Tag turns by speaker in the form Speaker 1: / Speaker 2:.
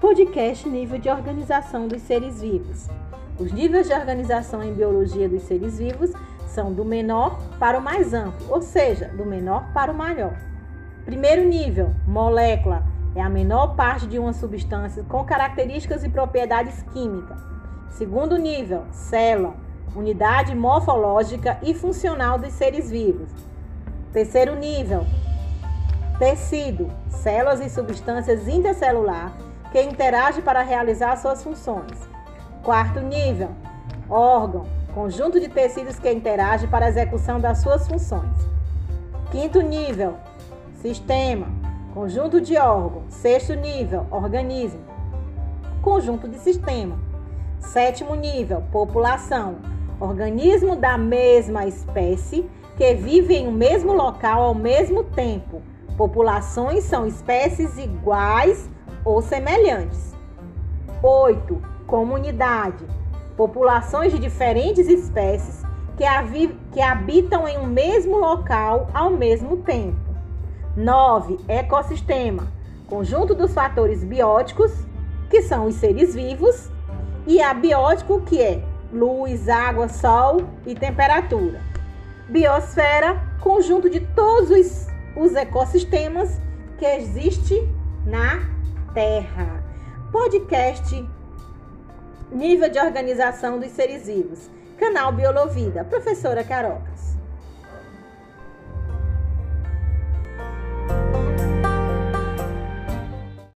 Speaker 1: Podcast Nível de Organização dos Seres Vivos. Os níveis de organização em biologia dos seres vivos são do menor para o mais amplo, ou seja, do menor para o maior. Primeiro nível, molécula, é a menor parte de uma substância com características e propriedades químicas. Segundo nível, célula, unidade morfológica e funcional dos seres vivos. Terceiro nível, tecido, células e substâncias intercelular que interagem para realizar suas funções. Quarto nível, órgão, conjunto de tecidos que interagem para a execução das suas funções. Quinto nível, sistema, conjunto de órgãos. Sexto nível, organismo, conjunto de sistema. Sétimo nível, população, organismo da mesma espécie que vive em um mesmo local ao mesmo tempo. Populações são espécies iguais ou semelhantes. 8. Comunidade. Populações de diferentes espécies que, que habitam em um mesmo local ao mesmo tempo. 9. Ecossistema. Conjunto dos fatores bióticos, que são os seres vivos, e abiótico, que é luz, água, sol e temperatura. Biosfera, conjunto de todos os, os ecossistemas que existe na Terra. Podcast Nível de Organização dos Seres Vivos. Canal Biolovida. Professora Carocas.